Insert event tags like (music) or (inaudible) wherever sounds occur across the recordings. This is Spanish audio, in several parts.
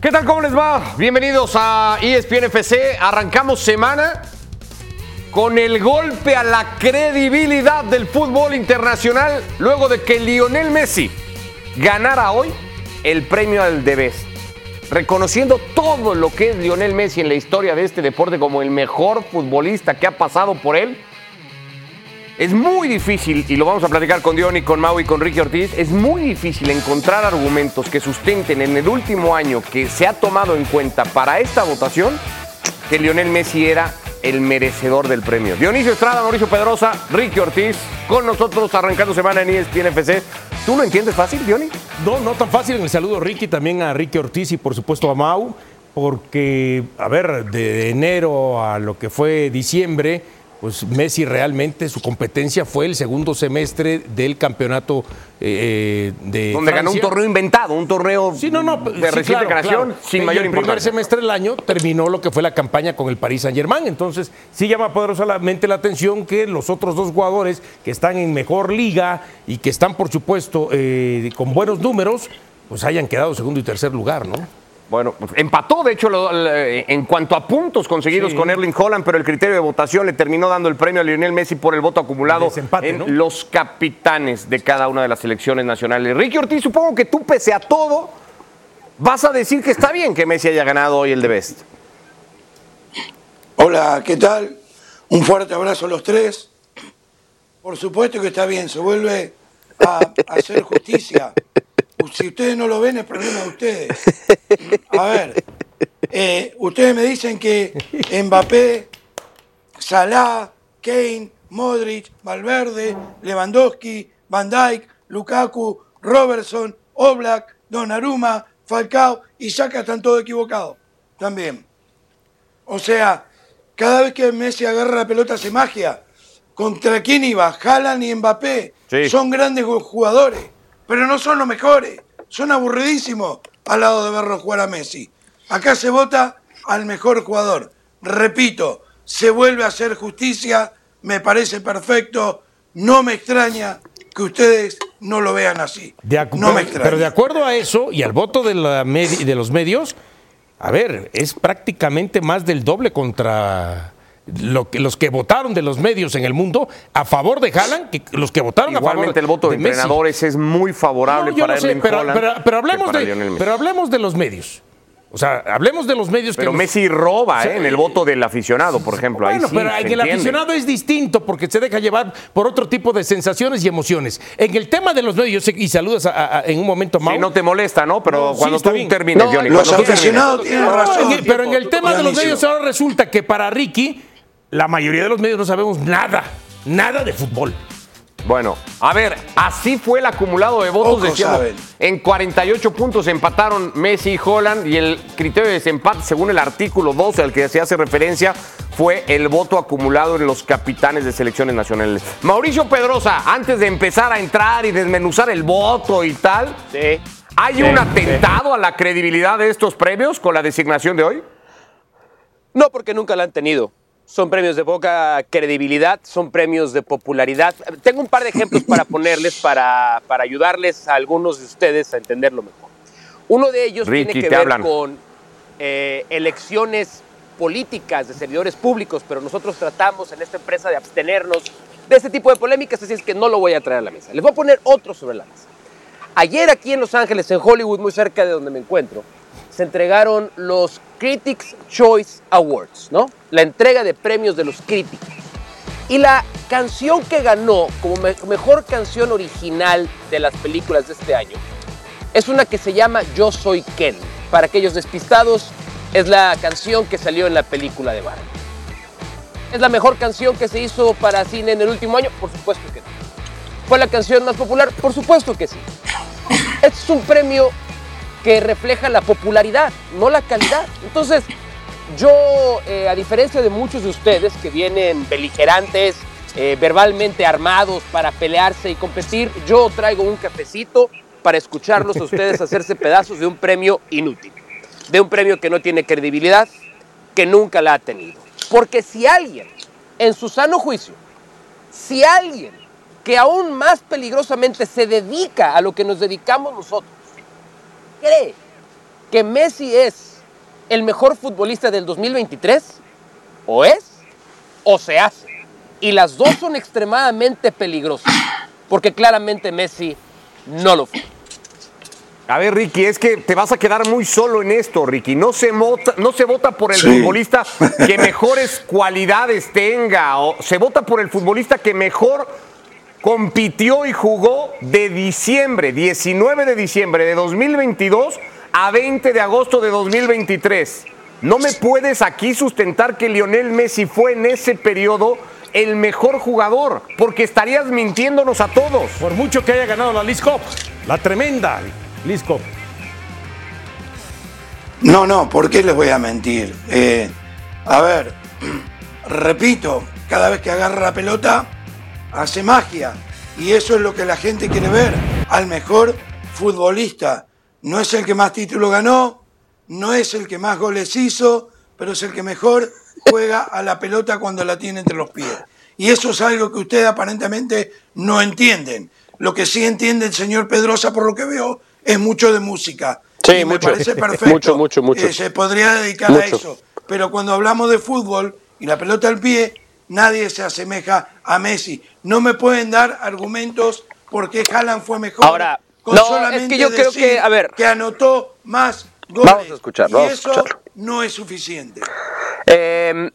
¿Qué tal? ¿Cómo les va? Bienvenidos a ESPN FC. Arrancamos semana con el golpe a la credibilidad del fútbol internacional luego de que Lionel Messi ganara hoy el premio al The Best. Reconociendo todo lo que es Lionel Messi en la historia de este deporte como el mejor futbolista que ha pasado por él. Es muy difícil, y lo vamos a platicar con Diony, con Mau y con Ricky Ortiz, es muy difícil encontrar argumentos que sustenten en el último año que se ha tomado en cuenta para esta votación que Lionel Messi era el merecedor del premio. Dionisio Estrada, Mauricio Pedrosa, Ricky Ortiz, con nosotros arrancando semana en ESPN FC. ¿Tú lo entiendes fácil, Diony? No, no tan fácil. El saludo Ricky, también a Ricky Ortiz y por supuesto a Mau, porque, a ver, de enero a lo que fue diciembre, pues Messi realmente su competencia fue el segundo semestre del campeonato eh, de Donde ganó un torneo inventado, un torneo Sí, no, no, de sí, reciente claro, creación claro. sin Y mayor el primer importancia. semestre del año terminó lo que fue la campaña con el Paris Saint Germain. Entonces, sí llama poderosamente la atención que los otros dos jugadores que están en mejor liga y que están, por supuesto, eh, con buenos números, pues hayan quedado segundo y tercer lugar, ¿no? Bueno, pues, empató, de hecho, lo- lo- en cuanto a puntos conseguidos Sí. con Erling Holland, pero el criterio de votación le terminó dando el premio a Lionel Messi por el voto acumulado Desempate, en ¿no? los capitanes de cada una de las selecciones nacionales. Ricky Ortiz, supongo que tú, pese a todo, vas a decir que está bien que Messi haya ganado hoy el de Best. Hola, ¿qué tal? Un fuerte abrazo a los tres. Por supuesto que está bien, se vuelve a hacer justicia. Si ustedes no lo ven, es problema de ustedes. A ver, eh, ustedes me dicen que Mbappé, Salah, Kane, Modric, Valverde, Lewandowski, Van Dijk, Lukaku, Robertson, Oblak, Donnarumma, Falcao y Saka están todos equivocados. También. O sea, cada vez que Messi agarra la pelota hace magia. ¿Contra quién iba? Haaland y Mbappé. Sí. Son grandes ju- jugadores, pero no son los mejores. Son aburridísimos al lado de verlo jugar a Messi. Acá se vota al mejor jugador. Repito, se vuelve a hacer justicia, me parece perfecto, no me extraña que ustedes no lo vean así. De no me pero, extraña. pero de acuerdo a eso y al voto de, la medi- de los medios, a ver, es prácticamente más del doble contra lo que, los que votaron de los medios en el mundo a favor de Haaland que los que votaron a favor Igualmente el voto de, Messi. entrenadores es muy favorable No, yo para no sé, Erling pero, Haaland pero- pero hablemos para de, pero hablemos de los medios. O sea, hablemos de los medios Pero que los- Messi roba Sí. ¿eh? en el voto del aficionado, por ejemplo. Ahí Bueno, sí, pero en el entiende. aficionado es distinto porque se deja llevar por otro tipo de sensaciones y emociones. En el tema de los medios, yo sé- y saludas a- a- en un momento, Mau. Sí, no te molesta, ¿no? Pero No, sí, cuando está tú bien. termines, No, Johnny, los aficionados tienen No, razón. en el- pero en el tema de los medios ahora resulta que para Ricky, la mayoría de los medios no sabemos nada, nada de fútbol. Bueno, a ver, así fue el acumulado de votos. Pocos decíamos. saben. en 48 puntos empataron Messi y Holland y el criterio de desempate, según el artículo 12 al que se hace referencia, fue el voto acumulado en los capitanes de selecciones nacionales. Mauricio Pedrosa, antes de empezar a entrar y desmenuzar el voto y tal, ¿hay un atentado a la credibilidad de estos premios con la designación de hoy? No, porque nunca la han tenido. Son premios de poca credibilidad, son premios de popularidad. Tengo un par de ejemplos para (laughs) ponerles, para, para ayudarles a algunos de ustedes a entenderlo mejor. Uno de ellos Ricky, tiene que ver hablan. con eh, elecciones políticas de servidores públicos, pero nosotros tratamos en esta empresa de abstenernos de este tipo de polémicas, así es que no lo voy a traer a la mesa. Les voy a poner otro sobre la mesa. Ayer aquí en Los Ángeles, en Hollywood, muy cerca de donde me encuentro, se entregaron los Critics Choice Awards, ¿no? La entrega de premios de los críticos. Y la canción que ganó como me- mejor canción original de las películas de este año es una que se llama Yo Soy Ken. Para aquellos despistados, es la canción que salió en la película de Barbie. ¿Es la mejor canción que se hizo para cine en el último año? Por supuesto que no. ¿Fue la canción más popular? Por supuesto que sí. Este es un premio que refleja la popularidad, no la calidad. Entonces, yo, eh, a diferencia de muchos de ustedes que vienen beligerantes, eh, verbalmente armados para pelearse y competir, yo traigo un cafecito para escucharlos a ustedes hacerse (laughs) pedazos de un premio inútil, de un premio que no tiene credibilidad, que nunca la ha tenido. Porque si alguien, en su sano juicio, si alguien que aún más peligrosamente se dedica a lo que nos dedicamos nosotros, cree que Messi es el mejor futbolista del 2023? ¿O es o se hace? Y las dos son extremadamente peligrosas, porque claramente Messi no lo fue. A ver, Ricky, es que te vas a quedar muy solo en esto, Ricky. No se, vota, no se vota por el Sí. futbolista que (laughs) mejores cualidades tenga, o se vota por el futbolista que mejor compitió y jugó de diciembre, 19 de diciembre de 2022 a 20 de agosto de 2023. No me puedes aquí sustentar que Lionel Messi fue en ese periodo el mejor jugador, porque estarías mintiéndonos a todos. Por mucho que haya ganado la Cup, la tremenda Cup. No, no, ¿por qué les voy a mentir? Eh, a ver, (clears throat) repito, cada vez que agarra la pelota, hace magia. Y eso es lo que la gente quiere ver. Al mejor futbolista. No es el que más títulos ganó, no es el que más goles hizo, pero es el que mejor juega a la pelota cuando la tiene entre los pies. Y eso es algo que ustedes aparentemente no entienden. Lo que sí entiende el señor Pedrosa, por lo que veo, es mucho de música. Sí, Y me mucho. parece (laughs) perfecto. Mucho, mucho, mucho. Eh, se podría dedicar a eso. Pero cuando hablamos de fútbol y la pelota al pie, nadie se asemeja a Messi. No me pueden dar argumentos porque Haaland fue mejor. Ahora, con no, es solamente que yo creo decir que, a ver. que anotó más goles. Vamos a escuchar, y vamos eso no es suficiente. Eh,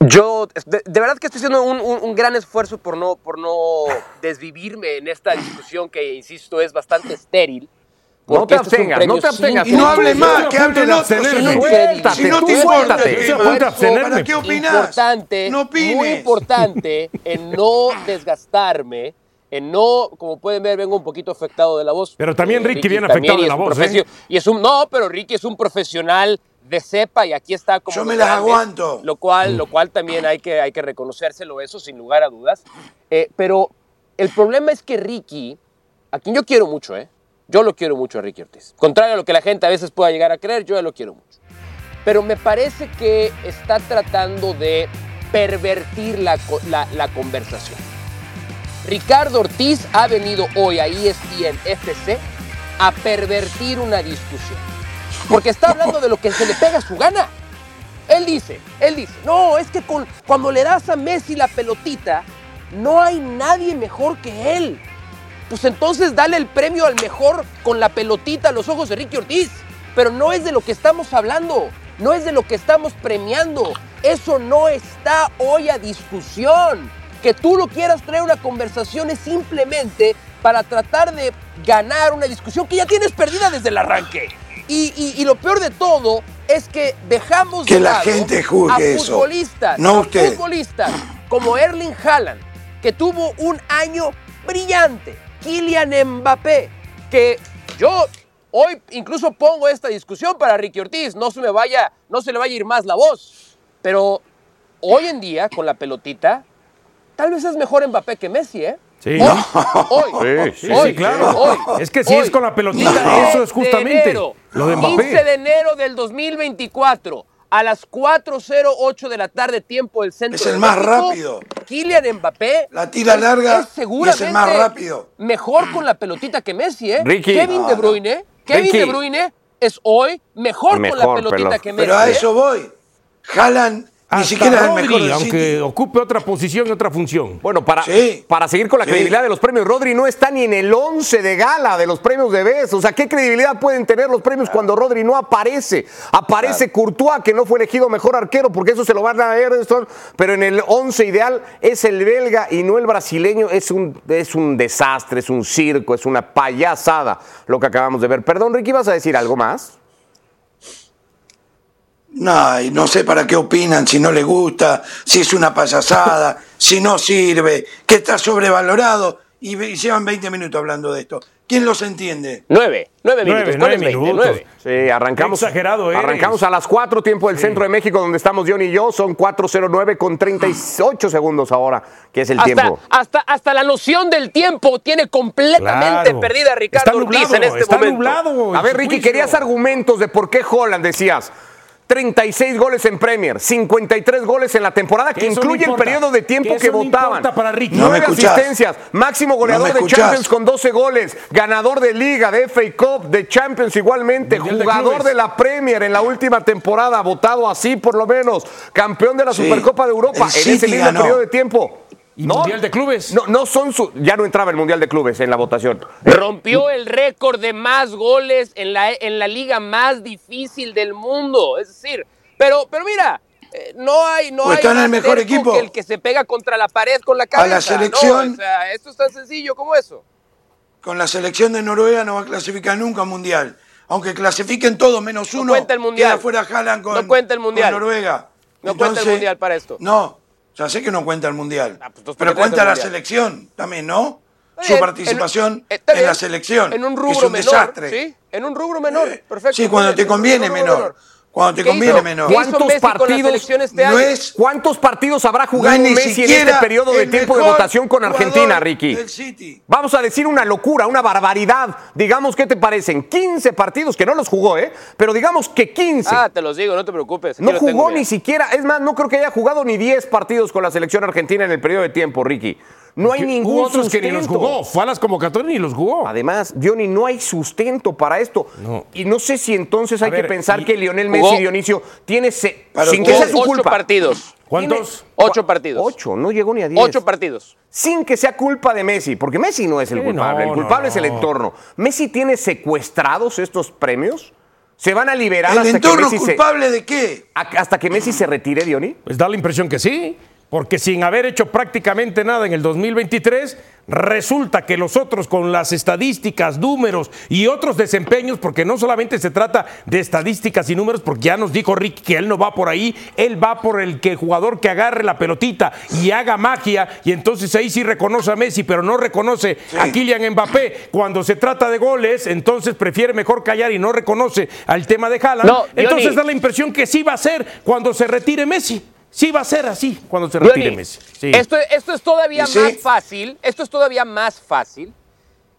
yo, de, de verdad que estoy haciendo un, un- un gran esfuerzo por no, por no desvivirme en esta discusión que, insisto, es bastante estéril. No te esto es un abstengas, no te abstengas. Y no hable más, que de otros. abstenerme. Si no- te importa, ¿para qué opinas? importante, No opines. muy importante en no desgastarme, en no, como pueden ver, vengo un poquito afectado de la voz. Pero también Ricky viene también, afectado y de la voz, ¿eh? Y es un, no, pero Ricky es un profesional de cepa y aquí está como Yo me las grandes, aguanto. Lo cual, lo cual también hay que, hay que reconocérselo, eso sin lugar a dudas. Eh, pero el problema es que Ricky, a quien yo quiero mucho, ¿eh? Yo lo quiero mucho a Ricky Ortiz. Contrario a lo que la gente a veces pueda llegar a creer, yo lo quiero mucho. Pero me parece que está tratando de pervertir la, la- conversación. Ricardo Ortiz ha venido hoy a ESPN FC a pervertir una discusión. Porque está hablando de lo que se le pega a su gana. Él dice, él dice, no, es que con- cuando le das a Messi la pelotita, no hay nadie mejor que él. Pues entonces dale el premio al mejor con la pelotita a los ojos de Ricky Ortiz. Pero no es de lo que estamos hablando, no es de lo que estamos premiando. Eso no está hoy a discusión. Que tú lo quieras traer a una conversación es simplemente para tratar de ganar una discusión que ya tienes perdida desde el arranque. Y, y- y lo peor de todo es que dejamos Que de la gente juzgue a eso, futbolistas, no a usted. futbolistas como Erling Haaland, que tuvo un año brillante, Kylian Mbappé, que yo hoy incluso pongo esta discusión para Ricky Ortiz, no se me vaya, no se le vaya a ir más la voz, pero hoy en día con la pelotita, tal vez es mejor Mbappé que Messi, ¿eh? Sí. Hoy, No. hoy, Sí, sí, hoy, sí, claro. hoy, Es que si es con la pelotita, 15 eso es justamente de enero, lo de 15 Mbappé. de enero del 2024 a las 4.08 de la tarde, tiempo del centro. Es el de más México, rápido. Kylian Mbappé. La tira es- larga es y seguramente es el más rápido. Mejor con la pelotita que Messi, ¿eh? Ricky. Kevin De Bruyne. Kevin Ricky. De Bruyne es hoy mejor, con la pelotita que Messi. Pero a ¿eh? eso voy. Haaland ni siquiera es el mejor aunque ocupe otra posición y otra función. Bueno, para, Sí. para seguir con la Sí. credibilidad de los premios, Rodri no está ni en el 11 de gala de los premios de BES. O sea, ¿qué credibilidad pueden tener los premios cuando Rodri no aparece? Aparece Courtois, que no fue elegido mejor arquero, porque eso se lo van a Ederson, pero en el 11 ideal es el belga y no el brasileño. Es un, es un desastre, es un circo, es una payasada lo que acabamos de ver. Perdón, Ricky, ¿vas a decir algo más? No, y no sé para qué opinan, si no les gusta, si es una payasada, (laughs) si no sirve, que está sobrevalorado. Y, llevan 20 minutos hablando de esto. ¿Quién los entiende? Nueve, nueve minutos. Nueve, ¿Cuál nueve es 20? minutos. Nueve. Sí, arrancamos. Qué exagerado eres. Arrancamos a las 4, tiempo del centro de México, donde estamos John y yo. Son 4.09 con 38 segundos ahora, que es el Hasta, tiempo. hasta, hasta la noción del tiempo tiene completamente Claro. perdida Ricardo está Ortiz nublado, en este está momento. nublado. A ver, Ricky, juicio. querías argumentos de por qué Holland decías. 36 goles en Premier, 53 goles en la temporada, que, Que eso no incluye el periodo de tiempo Que que, eso no votaban. para Ricky. No escuchás. asistencias, máximo goleador de. Champions con 12 goles, ganador de Liga, de FA Cup, de Champions igualmente, Mundial jugador de, la Premier en la última temporada, votado así por lo menos, campeón de la Sí. Supercopa de Europa El en ese mismo ganó. periodo de tiempo. Y Mundial de Clubes. No, no son su, ya no entraba el Mundial de Clubes en la votación. Rompió el récord de más goles en la, en la liga más difícil del mundo. Es decir, pero, pero mira, eh, no hay, no Pues hay el mejor equipo. que el que se pega contra la pared con la cabeza. la selección- ¿no? O sea, esto es tan sencillo como eso. Con la selección de Noruega no va a clasificar nunca al Mundial. Aunque clasifiquen todos menos No uno, cuenta el Mundial. queda fuera Haaland con, No cuenta el Mundial. con Noruega. No cuenta el Mundial para esto. No, ya sé que no cuenta el Mundial. Ah, pues entonces, ¿por pero cuenta la Mundial? selección también, ¿no? Está Su participación en- la selección. En un rubro es un menor. desastre. ¿sí? En un rubro menor. Eh, Perfecto. Sí, cuando te conviene menor. Cuando te ¿Qué conviene hizo? menor. ¿Qué hizo ¿Cuántos partidos este no es ¿Cuántos partidos habrá jugado no Messi en este periodo de tiempo de votación con Argentina, Ricky? City. Vamos a decir una locura, una barbaridad. Digamos, ¿qué te parecen? 15 partidos, que no los jugó, ¿eh? Pero digamos que 15. Ah, te los digo, no te preocupes. no jugó ni siquiera, es más, no creo que haya jugado ni 10 partidos con la selección argentina en el periodo de tiempo, Ricky. No hay Que ningún Hubo otros que ni los sustento. jugó. Fue a las convocatorias y los jugó. Además, Johnny, no hay sustento para esto. No. Y no sé si entonces hay ver, que pensar y- que Lionel jugó- Messi Dionisio tiene, se- sin que jugó sea su Ocho culpa. partidos. ¿Cuántos? Ocho partidos. Ocho, no llegó ni a 10. Ocho partidos. sin que sea culpa de Messi, porque Messi no es el Sí, culpable, no, el culpable no, es el no. entorno. ¿Messi tiene secuestrados estos premios? ¿Se van a liberar ¿El hasta que, entorno Messi se, culpable de qué? a- hasta que Messi se retire, Diony? Pues da la impresión que sí, porque sin haber hecho prácticamente nada en el 2023, resulta que los otros con las estadísticas, números y otros desempeños, porque no solamente se trata de estadísticas y números, porque ya nos dijo Rick que él no va por ahí, él va por el que jugador que agarre la pelotita y haga magia, y entonces ahí sí reconoce a Messi, pero no reconoce a Kylian Mbappé. Cuando se trata de goles, entonces prefiere mejor callar y no reconoce al tema de Haaland. No, entonces da la impresión que sí va a ser cuando se retire Messi. Sí va a ser así cuando se Johnny, retire Messi. Sí. esto, esto es todavía sí. más fácil. Esto es todavía más fácil.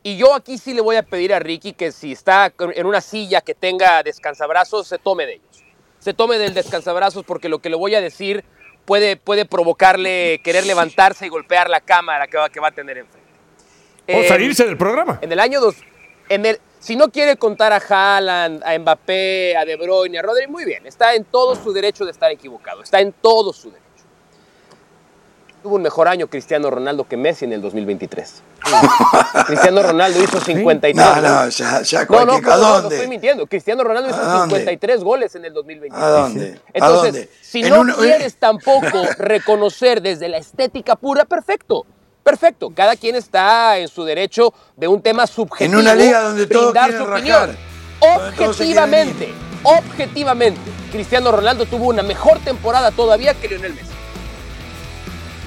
Y yo aquí sí le voy a pedir a Ricky que si está en una silla que tenga descansabrazos, se tome de ellos. Se tome del descansabrazos porque lo que le voy a decir puede, puede provocarle querer levantarse y golpear la cámara que va, que va a tener enfrente. o Eh, salirse del programa. En el año dos, en el, si no quiere contar a Haaland, a Mbappé, a De Bruyne, a Rodri, muy bien. Está en todo su derecho de estar equivocado. Está en todo su derecho. Tuvo un mejor año Cristiano Ronaldo que Messi en el 2023. (laughs) Cristiano Ronaldo hizo 53 No, no, ya, ya No, no, ¿A no, no dónde? estoy mintiendo. Cristiano Ronaldo hizo ¿A dónde? 53 goles en el 2023. ¿A dónde? ¿A Entonces, dónde? si no una- quieres tampoco (laughs) reconocer desde la estética pura, perfecto. Perfecto. Cada quien está en su derecho de un tema subjetivo. En una liga donde todos brindar su opinión. Objetivamente, objetivamente, Cristiano Ronaldo tuvo una mejor temporada todavía que Lionel Messi.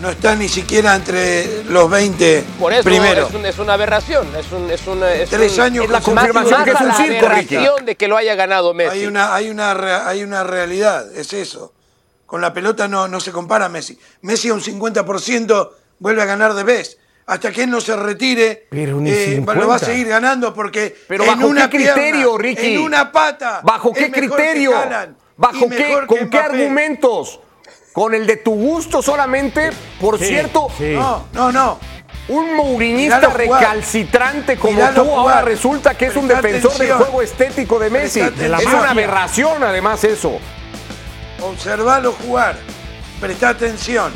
No está ni siquiera entre los 20 Por eso primeros. es, un- es una aberración. Es, un, es, una- es Tres un- años es la con confirmación que es un circo, aberración de que lo haya ganado Messi. Hay una, hay, una, hay una realidad, es eso. Con la pelota no, no se compara Messi. Messi a un 50% vuelve a ganar de vez. Hasta que él no se retire, Pero ni eh, 50. lo va a seguir ganando porque Pero en ¿bajo una qué criterio, pierna, Ricky? En una pata. ¿Bajo es qué que criterio? Haaland ¿Bajo qué, con que qué argumentos? ¿Con el de tu gusto solamente? Por Sí, cierto, sí. No, no, no. un mourinista recalcitrante como Miralo tú ahora resulta que es un Presta defensor del juego estético de Messi. Es una aberración además eso. Observalo jugar. Presta atención.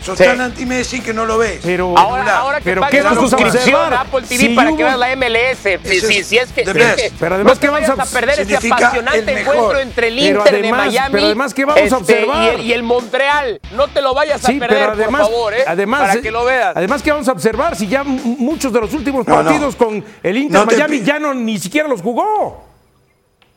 Sos Sí. tan anti-Messi que no lo ves. Pero, Ahora, ahora que pero ¿qué la a suscripción a Apple TV Si para que hubo- veas la MLS, si, si- es si es que, es que Pero además no que vamos a- a perder ese apasionante encuentro entre el Inter además- de Miami pero además, ¿qué vamos a este, observar? y, el, y el Montreal. No te lo vayas a Sí, perder, pero además, por favor, ¿eh? además, para que lo veas. Además, ¿qué vamos a observar? Si ya muchos de los últimos No, no. partidos con el Inter No te Miami ya no ni siquiera los jugó.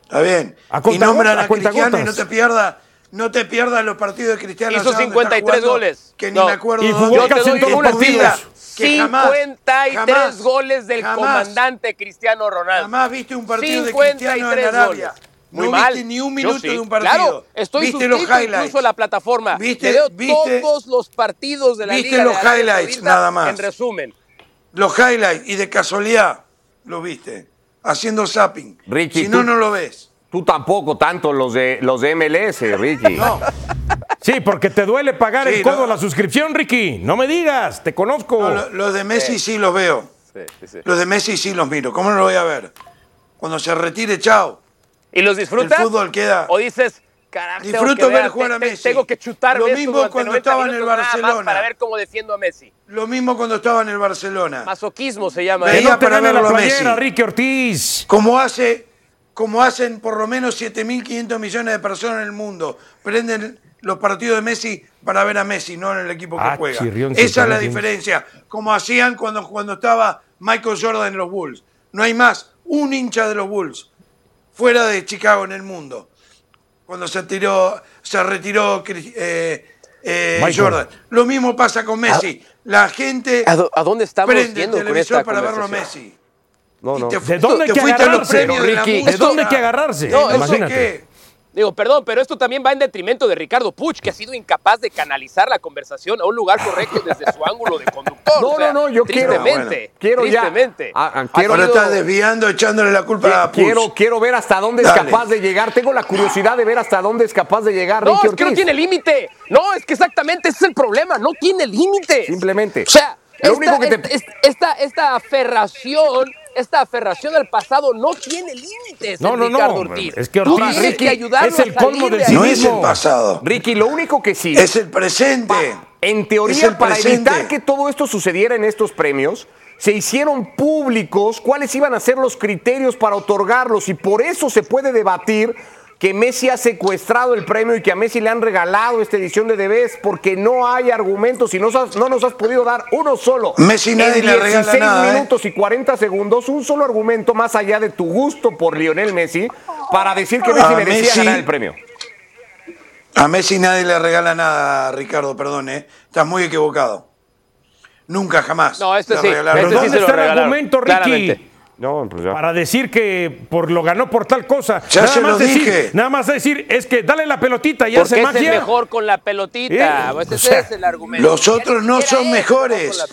Está bien. A y nombran a a Cristiano y no te pierdas, no te pierdas los partidos de Cristiano. Hizo allá donde está 53 jugando, goles. Que ni No. me acuerdo Y jugó. Yo te doy en todos un los partido. partidos. que jamás, 53 jamás, goles del jamás, comandante Cristiano Ronaldo. Jamás viste un partido de Cristiano en 53 Arabia. goles. Muy no mal. viste ni un minuto sí. de un partido. Claro, estoy viste los highlights. incluso a la plataforma. Viste- veo viste- todos los partidos de la viste Liga los de highlights, Saudita nada más. En resumen. Los highlights y de casualidad lo viste. Haciendo zapping. Ricky, si no, tú- no lo ves. Tú tampoco tanto los de los de MLS, Ricky. (laughs) Sí, porque te duele pagar Sí, el codo no. la suscripción, Ricky. No me digas, te conozco. No, lo- los de Messi sí los veo. Sí, sí, sí. Los de Messi sí los miro. ¿Cómo no lo voy a ver? Cuando se retire, chao. ¿Y los disfrutas? El fútbol queda- ¿O dices, carajo, Disfruto ver jugar a Messi. Tengo que chutarme Lo mismo cuando 90 estaba en el Barcelona. para ver cómo defiendo a Messi. Lo mismo cuando estaba en el Barcelona. Masoquismo se llama. Veía no para la verlo a playera, Messi. Ricky Ortiz. Como hace, como hacen por lo menos 7.500 millones de personas en el mundo. Prenden los partidos de Messi para ver a Messi, no en el equipo que Ah, juega. chirrión, Esa es la diferencia. Como hacían cuando, cuando estaba Michael Jordan en los Bulls. No hay más un hincha de los Bulls fuera de Chicago en el mundo. Cuando se tiró, se retiró eh, eh, Michael. Jordan. Lo mismo pasa con Messi. La gente ¿A, a dónde estamos prende el televisor esta para verlo a? Messi. No, no. ¿De dónde hay que a agarrarse, Ricky? ¿De dónde hay que agarrarse? No, Imagínate. Digo, perdón, pero esto también va en detrimento de Ricardo Puch, que ha sido incapaz de canalizar la conversación a un lugar correcto desde su ángulo de conductor. No, O sea, no, no, yo quiero- tristemente, Quiero ya. tristemente. Ah, ah, quiero- Ahora estás desviando, echándole la culpa a Puig. Quiero, quiero ver hasta dónde es capaz de llegar. Tengo la curiosidad de ver hasta dónde es capaz de llegar No, Ricky es que no tiene límite. No, es que exactamente ese es el problema. No tiene límite. Simplemente. O sea, Lo único que te- esta, esta, esta aferración, esta aferración al pasado no tiene límites. No, no, no. Ricardo Ortiz. Es que Ortiz- Ricky, que ayudarlo es el colmo del. No es el pasado, Ricky, lo único que sí. es el presente. En teoría, para presente. evitar que todo esto sucediera en estos premios, se hicieron públicos cuáles iban a ser los criterios para otorgarlos y por eso se puede debatir que Messi ha secuestrado el premio y que a Messi le han regalado esta edición de Debes porque no hay argumentos y no, nos has podido dar uno solo. Messi nadie en le regala 16 nada, ¿eh? minutos y 40 segundos, un solo argumento más allá de tu gusto por Lionel Messi para decir que Messi A merecía Messi- ganar el premio. A Messi nadie le regala nada, Ricardo, perdón, ¿eh? Estás muy equivocado. Nunca, jamás. No, este le sí. Este sí nada. ¿dónde se lo el argumento, Ricky? claramente. No, pues ya. Para decir que por lo ganó por tal cosa. Ya nada se más lo decir, dije. Nada más decir, es que dale la pelotita y Porque hace es el magia. mejor con la pelotita. Eh, Pues o ese sea, es el argumento. Los otros no son es mejores.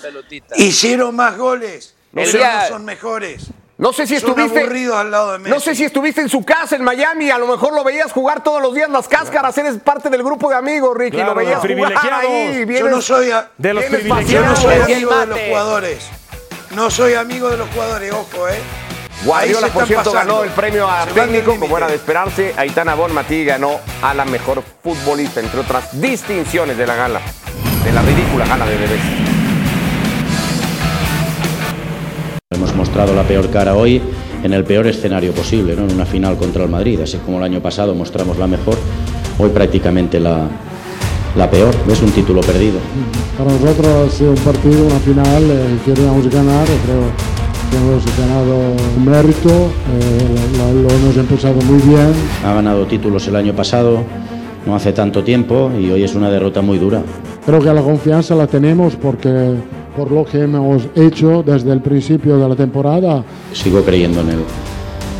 Hicieron más goles. Pero día- no son mejores. No sé si Son estuviste. aburridos al lado de Messi. No sé si estuviste en su casa en Miami, a lo mejor lo veías jugar todos los días las cáscaras, eres parte del grupo de amigos, Ricky, Claro, lo veías los jugar privilegiados. ahí, Yo vienes- no soy, a- De los vienes yo no privilegiados. soy amigo de los jugadores. No soy amigo de los jugadores, ojo, ¿eh? Guardiola, por cierto, pasando. ganó el premio a Se técnico, como era de esperarse. Aitana Bonmatí ganó a la mejor futbolista, entre otras distinciones de la gala, de la ridícula gala de bebés. Hemos mostrado la peor cara hoy en el peor escenario posible, ¿no? en una final contra el Madrid. Así como el año pasado mostramos la mejor, hoy prácticamente la, la peor. Es un título perdido. Para nosotros ha sido un partido, una final, eh, queríamos ganar, creo que hemos ganado un mérito, eh, lo, lo hemos empezado muy bien. Ha ganado títulos el año pasado, no hace tanto tiempo, y hoy es una derrota muy dura. Creo que la confianza la tenemos porque por lo que hemos hecho desde el principio de la temporada, Sigo creyendo en el,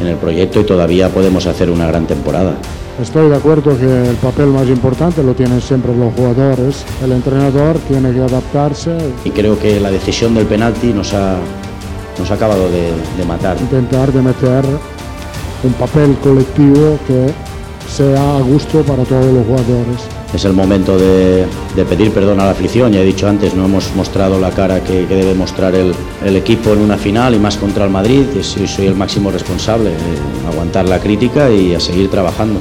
en el proyecto y todavía podemos hacer una gran temporada. Estoy de acuerdo que el papel más importante lo tienen siempre los jugadores, el entrenador tiene que adaptarse, Y creo que la decisión del penalti nos ha, nos ha acabado de, de matar. intentar de meter un papel colectivo que sea a gusto para todos los jugadores. Es el momento de, de pedir perdón a la afición. Ya he dicho antes, no hemos mostrado la cara que, que debe mostrar el, el equipo en una final y más contra el Madrid. Soy, soy el máximo responsable. eh, aguantar la crítica y a seguir trabajando.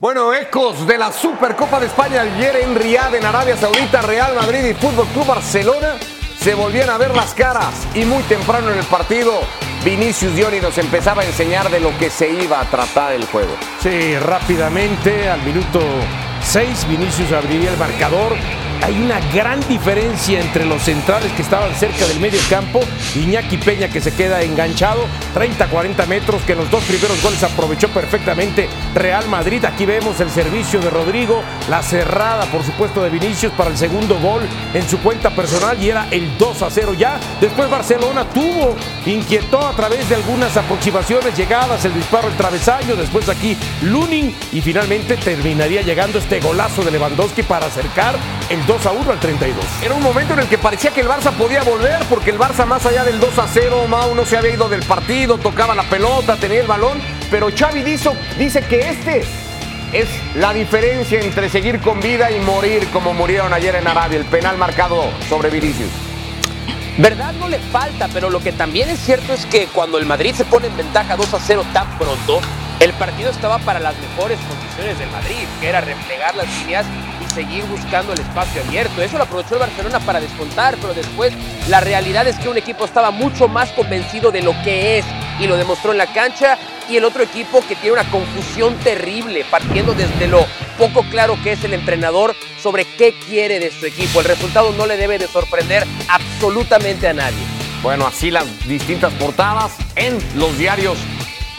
Bueno, ecos de la Supercopa de España ayer en Riyadh, en Arabia Saudita, Real Madrid y Fútbol Club Barcelona se volvían a ver las caras y muy temprano en el partido Vinicius Dioni nos empezaba a enseñar de lo que se iba a tratar el juego. Sí, rápidamente, al minuto 6, Vinicius abriría el marcador. Hay una gran diferencia entre los centrales que estaban cerca del medio campo, Iñaki Peña que se queda enganchado, 30-40 metros, que los dos primeros goles aprovechó perfectamente Real Madrid. Aquí vemos el servicio de Rodrigo, la cerrada, por supuesto, de Vinicius para el segundo gol en su cuenta personal y era el 2 a 0 ya. Después Barcelona tuvo, inquietó a través de algunas aproximaciones, llegadas, el disparo, el travesaño, después aquí Lunin y finalmente terminaría llegando este golazo de Lewandowski para acercar el 2 a 1 al 32. Era un momento en el que parecía que el Barça podía volver, porque el Barça más allá del 2 a 0, Mau no se había ido del partido, tocaba la pelota, tenía el balón, pero Xavi dice, dice que este es la diferencia entre seguir con vida y morir como murieron ayer en Arabia, el penal marcado sobre Vinicius. Verdad no le falta, pero lo que también es cierto es que cuando el Madrid se pone en ventaja 2 a 0 tan pronto, el partido estaba para las mejores condiciones del Madrid, que era replegar las líneas seguir buscando el espacio abierto. Eso lo aprovechó el Barcelona para descontar, pero después la realidad es que un equipo estaba mucho más convencido de lo que es y lo demostró en la cancha y el otro equipo que tiene una confusión terrible, partiendo desde lo poco claro que es el entrenador sobre qué quiere de su equipo. El resultado no le debe de sorprender absolutamente a nadie. Bueno, así las distintas portadas en los diarios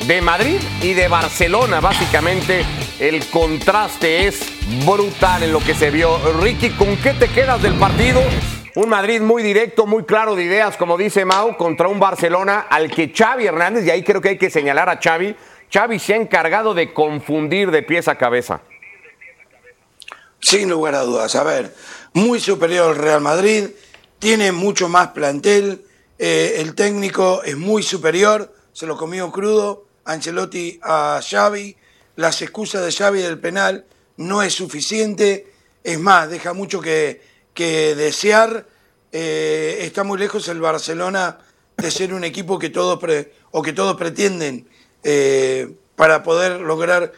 de Madrid y de Barcelona. Básicamente el contraste es brutal en lo que se vio. Ricky, ¿con qué te quedas del partido? Un Madrid muy directo, muy claro de ideas, como dice Mau, contra un Barcelona al que Xavi Hernández, y ahí creo que hay que señalar a Xavi, Xavi se ha encargado de confundir de pies a cabeza. Sin lugar a dudas. A ver, muy superior al Real Madrid, tiene mucho más plantel, eh, el técnico es muy superior, se lo comió crudo Ancelotti a Xavi, las excusas de Xavi del penal no es suficiente, es más, deja mucho que, desear, eh, está muy lejos el Barcelona de ser un equipo que todos pre- o que todos pretenden eh, para poder lograr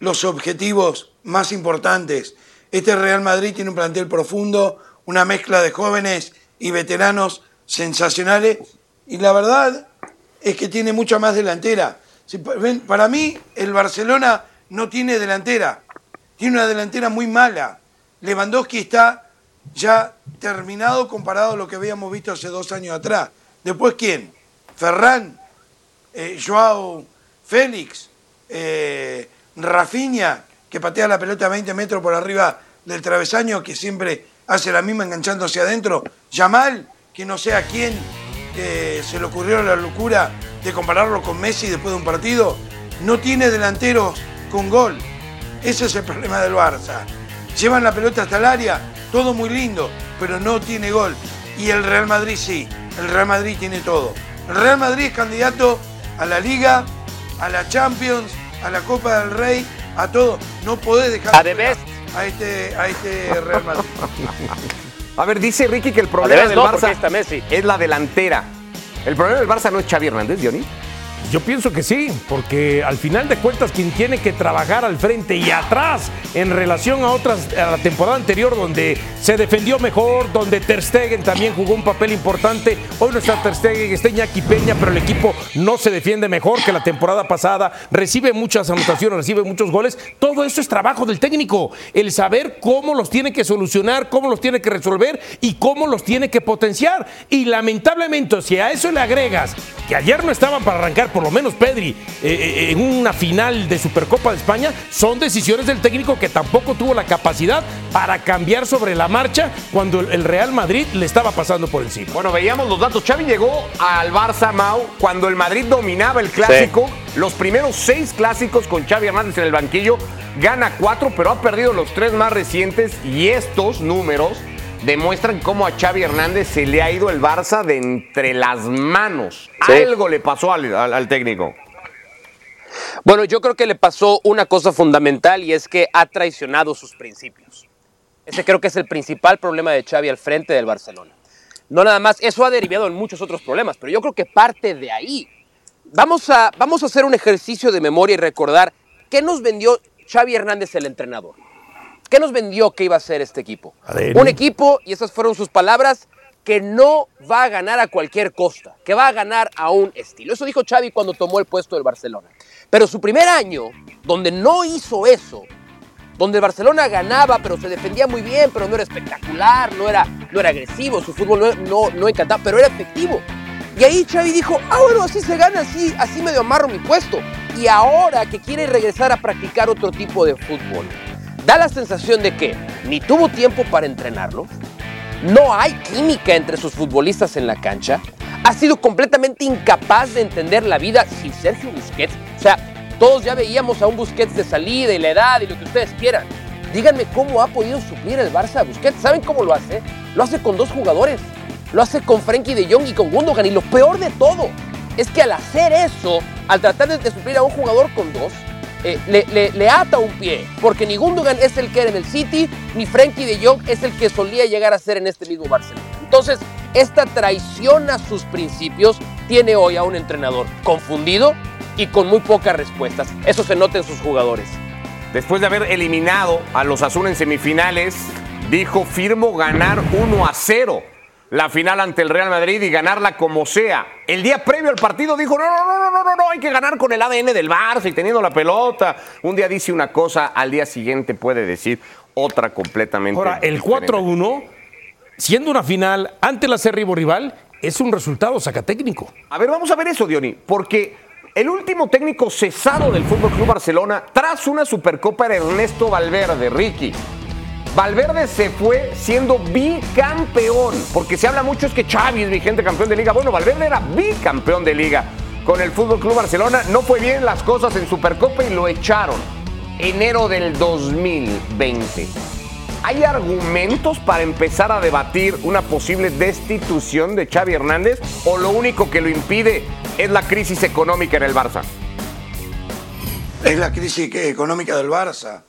los objetivos más importantes. Este Real Madrid tiene un plantel profundo, una mezcla de jóvenes y veteranos sensacionales y la verdad es que tiene mucha más delantera. Para mí el Barcelona no tiene delantera, tiene una delantera muy mala. Lewandowski está ya terminado comparado a lo que habíamos visto hace dos años atrás. Después, ¿quién? Ferran, eh, Joao Félix, eh, Rafinha, que patea la pelota 20 metros por arriba del travesaño, que siempre hace la misma enganchándose adentro. Yamal, que no sé a quién se le ocurrió la locura de compararlo con Messi después de un partido. No tiene delanteros con gol. Ese es el problema del Barça. Llevan la pelota hasta el área, todo muy lindo, pero no tiene gol. Y el Real Madrid sí, el Real Madrid tiene todo. El Real Madrid es candidato a la Liga, a la Champions, a la Copa del Rey, a todo. No podés dejar A a este, a este Real Madrid. (laughs) A ver, dice Ricky que el problema del no, Barça está Messi. es la delantera. El problema del Barça no es Xavi Hernández, Johnny. Yo pienso que sí, porque al final de cuentas quien tiene que trabajar al frente y atrás en relación a otras a la temporada anterior donde se defendió mejor, donde Ter Stegen también jugó un papel importante. Hoy no está Ter Stegen, está Iñaki Peña, pero el equipo no se defiende mejor que la temporada pasada, recibe muchas anotaciones, recibe muchos goles. Todo eso es trabajo del técnico, el saber cómo los tiene que solucionar, cómo los tiene que resolver y cómo los tiene que potenciar. Y lamentablemente, si a eso le agregas que ayer no estaban para arrancar, por lo menos Pedri, eh, eh, en una final de Supercopa de España, son decisiones del técnico que tampoco tuvo la capacidad para cambiar sobre la marcha cuando el Real Madrid le estaba pasando por encima. Bueno, veíamos los datos. Xavi llegó al Barça, Mau, cuando el Madrid dominaba el clásico. Los primeros seis clásicos con Xavi Hernández en el banquillo. Gana cuatro, pero ha perdido los tres más recientes. Y estos números demuestran cómo a Xavi Hernández se le ha ido el Barça de entre las manos. Sí. Algo le pasó al, al- al técnico. Bueno, yo creo que le pasó una cosa fundamental y es que ha traicionado sus principios. Ese creo que es el principal problema de Xavi al frente del Barcelona. No nada más, eso ha derivado en muchos otros problemas, pero yo creo que parte de ahí. Vamos a, vamos a hacer un ejercicio de memoria y recordar qué nos vendió Xavi Hernández el entrenador. ¿Qué nos vendió que iba a ser este equipo? Un equipo, y esas fueron sus palabras, que no va a ganar a cualquier costa, que va a ganar a un estilo. Eso dijo Xavi cuando tomó el puesto del Barcelona. Pero su primer año, donde no hizo eso, donde el Barcelona ganaba, pero se defendía muy bien, pero no era espectacular, no era, no era agresivo, su fútbol no, no, no encantaba, pero era efectivo. Y ahí Xavi dijo, ah, bueno, así se gana, así, así medio amarro mi puesto. Y ahora que quiere regresar a practicar otro tipo de fútbol, da la sensación de que ni tuvo tiempo para entrenarlo, no hay química entre sus futbolistas en la cancha, ha sido completamente incapaz de entender la vida sin Sergio Busquets. O sea, todos ya veíamos a un Busquets de salida y la edad y lo que ustedes quieran. díganme cómo ha podido suplir el Barça a Busquets. ¿Saben cómo lo hace? Lo hace con dos jugadores. Lo hace con Frenkie de Jong y con Gundogan. Y lo peor de todo es que al hacer eso, al tratar de, suplir a un jugador con dos, eh, le, le, ata un pie. Porque ni Gundogan es el que era en el City, ni Frenkie de Jong es el que solía llegar a ser en este mismo Barcelona. Entonces, esta traición a sus principios tiene hoy a un entrenador confundido y con muy pocas respuestas. Eso se nota en sus jugadores. Después de haber eliminado a los Azul en semifinales, dijo firmo ganar 1 a 0 la final ante el Real Madrid y ganarla como sea. El día previo al partido dijo, no, no, no, no, no, no, hay que ganar con el ADN del Barça y teniendo la pelota. Un día dice una cosa, al día siguiente puede decir otra completamente Ahora, el 4-1, siendo una final ante la acérrimo rival, es un resultado sacatécnico. A ver, vamos a ver eso, Diony, porque el último técnico cesado del Fútbol Club Barcelona tras una Supercopa era Ernesto Valverde, Ricky. Valverde se fue siendo bicampeón, porque se habla mucho es que Xavi es vigente campeón de liga. Bueno, Valverde era bicampeón de liga con el Fútbol Club Barcelona. No fue bien las cosas en Supercopa y lo echaron enero del 2020. ¿Hay argumentos para empezar a debatir una posible destitución de Xavi Hernández o lo único que lo impide es la crisis económica en el Barça? Es la crisis económica del Barça.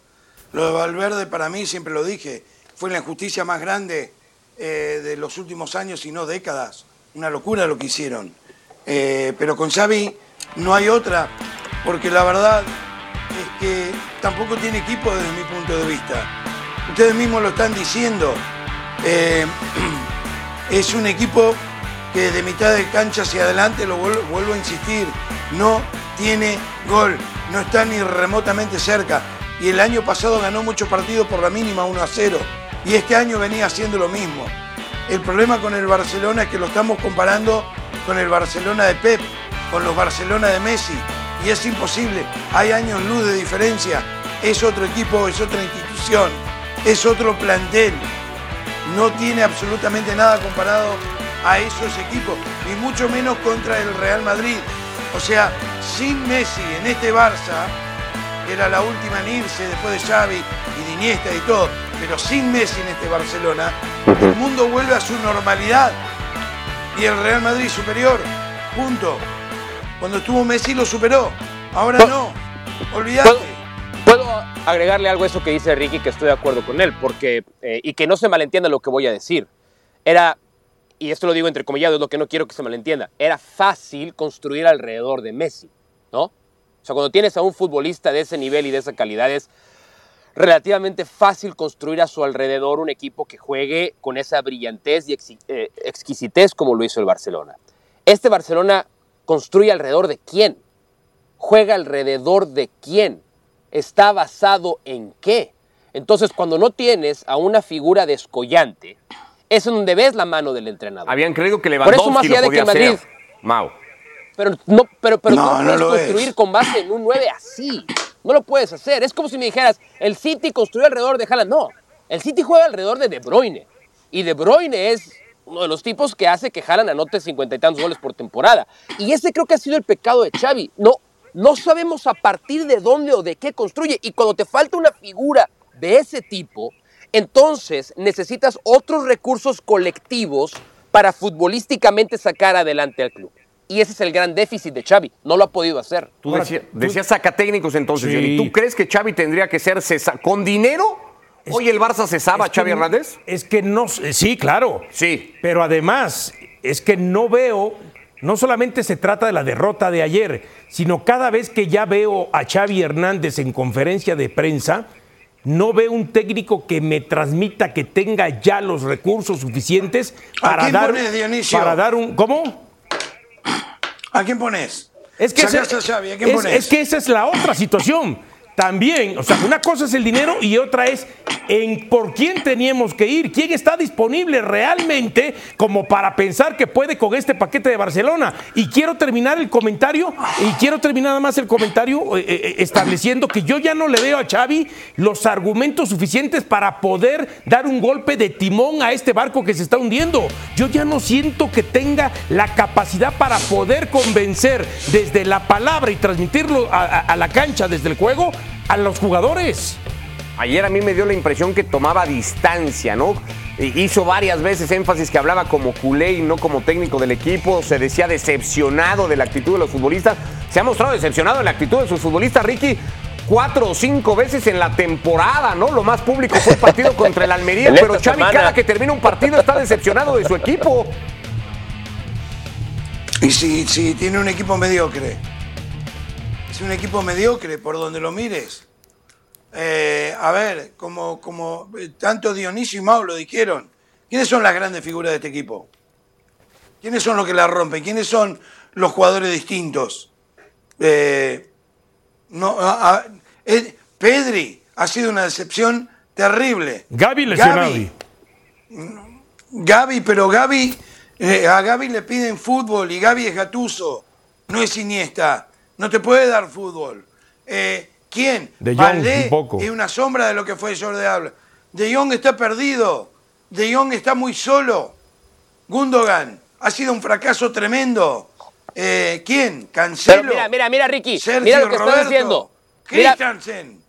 Lo de Valverde para mí, siempre lo dije, fue la injusticia más grande eh, de los últimos años y no décadas. Una locura lo que hicieron. Eh, pero con Xavi no hay otra, porque la verdad es que tampoco tiene equipo desde mi punto de vista. Ustedes mismos lo están diciendo. Eh, (clears throat) es un equipo que de mitad de cancha hacia adelante, lo vuelvo, a insistir, no tiene gol, no está ni remotamente cerca. Y el año pasado ganó muchos partidos por la mínima 1 a 0. Y este año venía haciendo lo mismo. El problema con el Barcelona es que lo estamos comparando con el Barcelona de Pep, con los Barcelona de Messi. Y es imposible. Hay años luz de diferencia. Es otro equipo, es otra institución, es otro plantel. No tiene absolutamente nada comparado a esos equipos, ni mucho menos contra el Real Madrid. O sea, sin Messi en este Barça, era la última en irse después de Xavi y de Iniesta y todo, pero sin Messi en este Barcelona, el mundo vuelve a su normalidad y el Real Madrid superior, punto. Cuando estuvo Messi lo superó, ahora no, olvídate. ¿Puedo, agregarle algo a eso que dice Ricky, que estoy de acuerdo con él, porque, eh, y que no se malentienda lo que voy a decir. Era y esto lo digo entre comillas, es lo que no quiero que se malentienda, era fácil construir alrededor de Messi, ¿no? O sea, cuando tienes a un futbolista de ese nivel y de esa calidad, es relativamente fácil construir a su alrededor un equipo que juegue con esa brillantez y eh, exquisitez como lo hizo el Barcelona. Este Barcelona construye alrededor de quién? ¿Juega alrededor de quién? ¿Está basado en qué? Entonces, cuando no tienes a una figura descollante, es donde ves la mano del entrenador. Habían creído que Lewandowski Por eso más allá de que Madrid, hacer. Mau. Pero no, pero, pero no, no, puedes construir con base en un 9 así. No lo puedes hacer. Es como si me dijeras, el City construyó alrededor de Haaland. No, el City juega alrededor de De Bruyne. Y De Bruyne es uno de los tipos que hace que Haaland anote cincuenta y tantos goles por temporada. Y ese creo que ha sido el pecado de Xavi. No, no sabemos a partir de dónde o de qué construye. Y cuando te falta una figura de ese tipo, entonces necesitas otros recursos colectivos para futbolísticamente sacar adelante al club. Y ese es el gran déficit de Xavi. No lo ha podido hacer. Tú decías, saca técnicos entonces, ¿Y ¿Tú crees que Xavi tendría que ser con dinero? ¿Hoy el Barça cesaba a Xavi Hernández? Es que no... Sí, claro. Sí. Pero además, es que no veo... No solamente se trata de la derrota de ayer, sino cada vez que ya veo a Xavi Hernández en conferencia de prensa, no veo un técnico que me transmita que tenga ya los recursos suficientes para ¿A dar pones, Dionisio? para dar un ¿cómo? ¿A quién pones? Es que, es que esa es la otra situación. También, o sea, una cosa es el dinero y otra es en por quién teníamos que ir, quién está disponible realmente como para pensar que puede con este paquete de Barcelona. Y quiero terminar el comentario, y quiero terminar nada más el comentario eh, eh, estableciendo que yo ya no le veo a Xavi los argumentos suficientes para poder dar un golpe de timón a este barco que se está hundiendo. Yo ya no siento que tenga la capacidad para poder convencer desde la palabra y transmitirlo a la cancha desde el juego a los jugadores. ayer a mí me dio la impresión que tomaba distancia, ¿no? Hizo varias veces énfasis que hablaba como culé y no como técnico del equipo, se decía decepcionado de la actitud de los futbolistas. Se ha mostrado decepcionado en la actitud de sus futbolistas, Ricky, cuatro o cinco veces en la temporada, ¿no? Lo más público fue el partido contra el Almería, (laughs) pero Xavi cada que termina un partido está decepcionado de su equipo. Y si, si tiene un equipo mediocre, es un equipo mediocre por donde lo mires. Eh, a ver, como, como eh, tanto Dionisio y Mau lo dijeron, ¿quiénes son las grandes figuras de este equipo? ¿Quiénes son los que la rompen? ¿Quiénes son los jugadores distintos? Eh, no, Pedri ha sido una decepción terrible. Gaby lesionado. Gaby, pero Gaby, a Gaby le piden fútbol y Gaby es gatuso, no es Iniesta, no te puede dar fútbol. ¿Quién? De Jong, un poco. es una sombra de lo que fue Jordi Alba. De Jong está perdido. De Jong está muy solo. Gundogan ha sido un fracaso tremendo. Eh, ¿Quién? Cancelo. Pero mira, mira, mira, Ricky. mira lo que estás haciendo. Christensen.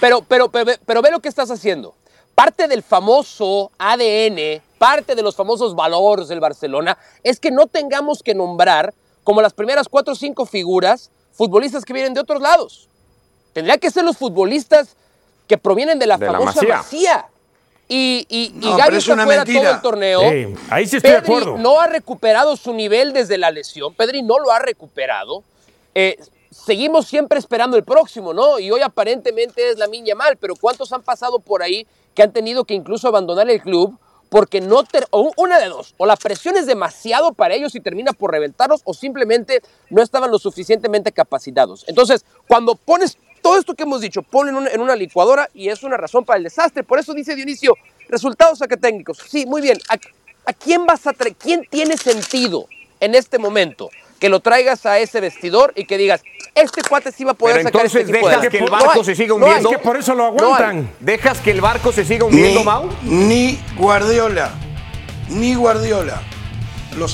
Pero, pero, pero, pero ve lo que estás haciendo. Parte del famoso ADN, parte de los famosos valores del Barcelona, es que no tengamos que nombrar como las primeras cuatro o cinco figuras futbolistas que vienen de otros lados. Tendría que ser los futbolistas que provienen de la famosa Masía. Y, y, no, Gaby está fuera todo el torneo. ahí sí estoy de acuerdo. no ha recuperado su nivel desde la lesión. Pedri no lo ha recuperado. Eh, seguimos siempre esperando el próximo, ¿no? Y hoy aparentemente es la niña mal, pero ¿cuántos han pasado por ahí que han tenido que incluso abandonar el club porque no o una de dos, o la presión es demasiado para ellos y termina por reventarlos o simplemente no estaban lo suficientemente capacitados. Entonces, cuando pones todo esto que hemos dicho, ponen en una, licuadora y es una razón para el desastre. Por eso dice Dionisio, resultados técnicos. Sí, muy bien. ¿A, quién vas a traer? ¿Quién tiene sentido en este momento? Que lo traigas a ese vestidor y que digas, este cuate sí va a poder sacar este equipo dejas que el barco se siga hundiendo. es que por eso lo aguantan. ¿Dejas que el barco se siga hundiendo, Mau? Ni Guardiola. Ni Guardiola.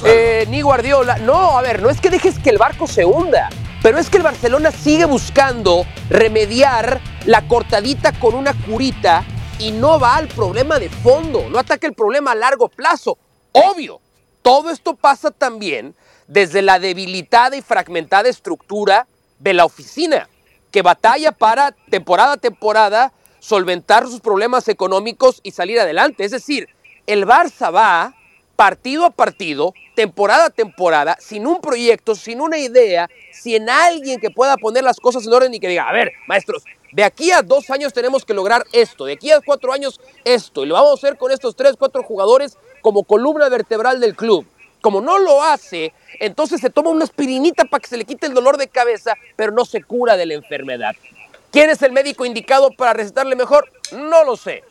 Eh, ni Guardiola. No, a ver, no es que dejes que el barco se hunda. Pero es que el Barcelona sigue buscando remediar la cortadita con una curita y no va al problema de fondo, no ataca el problema a largo plazo. Obvio, todo esto pasa también desde la debilitada y fragmentada estructura de la oficina, que batalla para temporada a temporada solventar sus problemas económicos y salir adelante. Es decir, el Barça va partido a partido, temporada a temporada, sin un proyecto, sin una idea, sin alguien que pueda poner las cosas en orden y que diga, a ver, maestros, de aquí a dos años tenemos que lograr esto, de aquí a cuatro años esto, y lo vamos a hacer con estos tres, cuatro jugadores como columna vertebral del club. Como no lo hace, entonces se toma una aspirinita para que se le quite el dolor de cabeza, pero no se cura de la enfermedad. ¿Quién es el médico indicado para recetarle mejor? No lo sé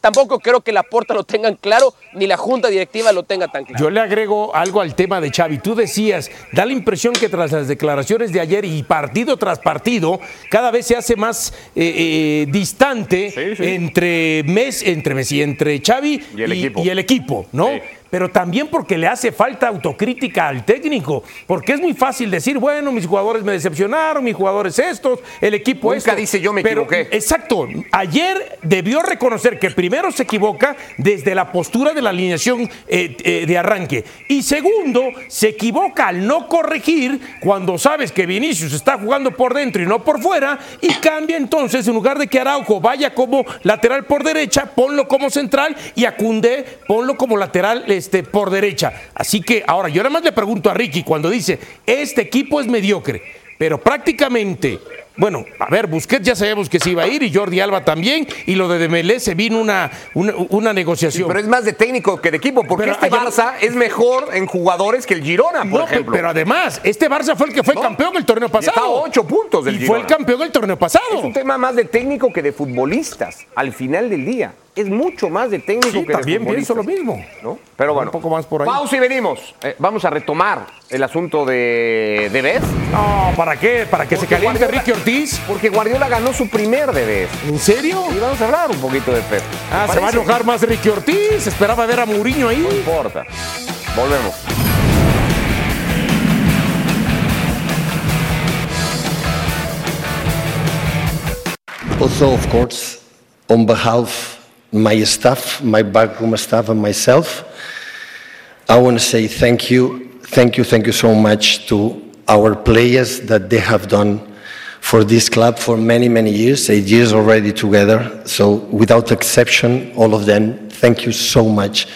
tampoco creo que la Porta lo tengan claro, ni la Junta Directiva lo tenga tan claro. Yo le agrego algo al tema de Xavi. Tú decías, da la impresión que tras las declaraciones de ayer y partido tras partido, cada vez se hace más eh, eh, distante entre Messi, entre Messi, entre Xavi y el equipo, y el equipo ¿no? Pero también porque le hace falta autocrítica al técnico, porque es muy fácil decir, bueno, mis jugadores me decepcionaron, mis jugadores estos, el equipo Nunca dice yo me equivoqué. Exacto, ayer debió reconocer que primero se equivoca desde la postura de la alineación eh, eh, de arranque y segundo, se equivoca al no corregir cuando sabes que Vinicius está jugando por dentro y no por fuera y cambia entonces, en lugar de que Araujo vaya como lateral por derecha, ponlo como central y a ponlo como lateral este, por derecha. Así que ahora yo nada más le pregunto a Ricky cuando dice, este equipo es mediocre, pero prácticamente bueno, a ver, Busquets ya sabemos que se iba a ir y Jordi Alba también, y lo de Dembélé se vino una, una, negociación. pero es más de técnico que de equipo, porque este Barça es mejor en jugadores que el Girona, por ejemplo. Pero además, este Barça fue el que fue campeón el torneo pasado. Está a ocho puntos del y fue el campeón el torneo pasado. Es un tema más de técnico que de futbolistas, al final del día es mucho más de técnico que también de pienso lo mismo. ¿no? Pero bueno, un poco más por ahí. Pausa y venimos. Eh, vamos a retomar el asunto de, de Bez. No, ¿para qué? ¿Para que se caliente Ricky Ortiz? Porque Guardiola ganó su primer de. ¿En serio? Y vamos a hablar un poquito de Pep. Ah, se va a enojar más Ricky Ortiz. Esperaba ver a Mourinho ahí. No importa. Volvemos. Also, of course, on behalf my staff, my backroom staff, and myself, I want to say thank you, thank you, thank you so much to our players that they have done for this club for many, many years, eight years already together. So, without exception, all of them, thank you so much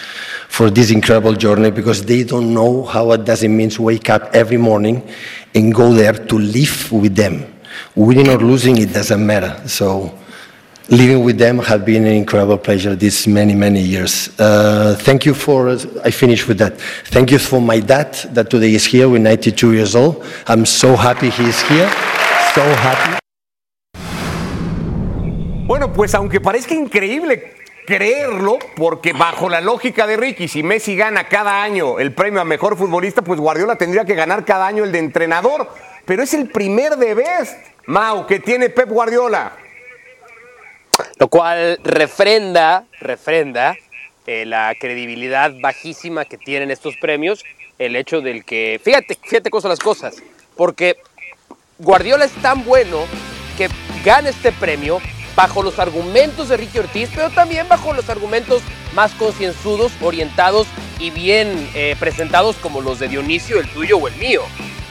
for this incredible journey because they don't know how it does it mean to wake up every morning and go there to live with them. Winning or losing, it doesn't matter. So, living with them has been an incredible pleasure these many, many years. Uh, thank you for, I finish with that. Thank you for my dad that today is here with 92 years old. I'm so happy he is here. So happy. Bueno, pues aunque parezca increíble creerlo, porque bajo la lógica de Ricky, si Messi gana cada año el premio a mejor futbolista, pues Guardiola tendría que ganar cada año el de entrenador. Pero es el primer de best, Mau, que tiene Pep Guardiola. Lo cual refrenda, refrenda eh, la credibilidad bajísima que tienen estos premios, el hecho del que, fíjate, fíjate cosas las cosas, porque Guardiola es tan bueno que gana este premio bajo los argumentos de Ricky Ortiz, pero también bajo los argumentos más concienzudos, orientados y bien eh, presentados como los de Dionisio, el tuyo o el mío.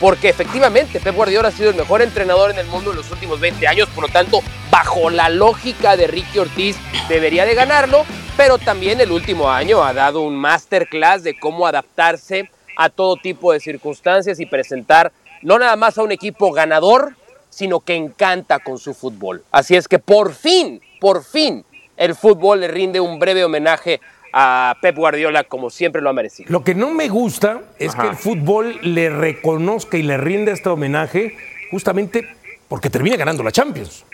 Porque efectivamente Pep Guardiola ha sido el mejor entrenador en el mundo en los últimos 20 años, por lo tanto, bajo la lógica de Ricky Ortiz, debería de ganarlo, pero también el último año ha dado un masterclass de cómo adaptarse a todo tipo de circunstancias y presentar no nada más a un equipo ganador, sino que encanta con su fútbol. Así es que por fin, por fin, el fútbol le rinde un breve homenaje a Pep Guardiola como siempre lo ha merecido. Lo que no me gusta es que el fútbol le reconozca y le rinde este homenaje justamente porque termina ganando la Champions.